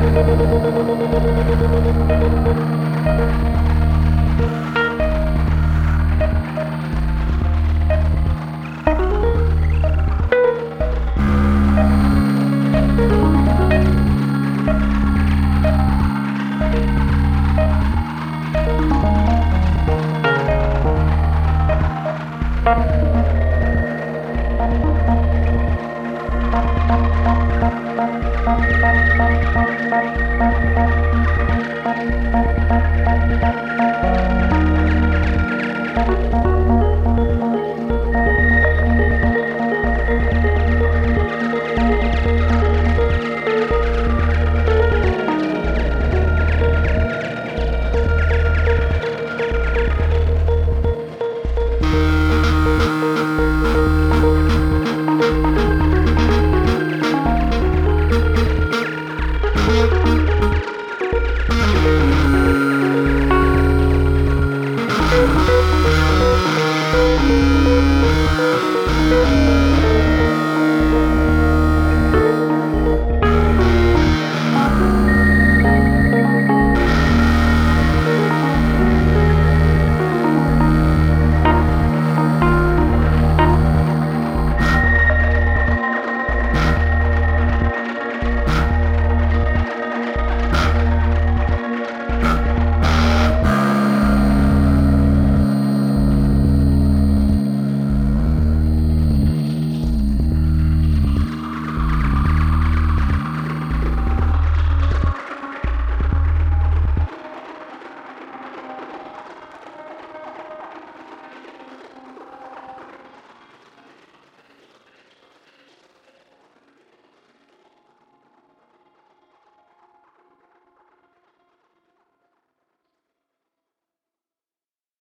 Thank you. Música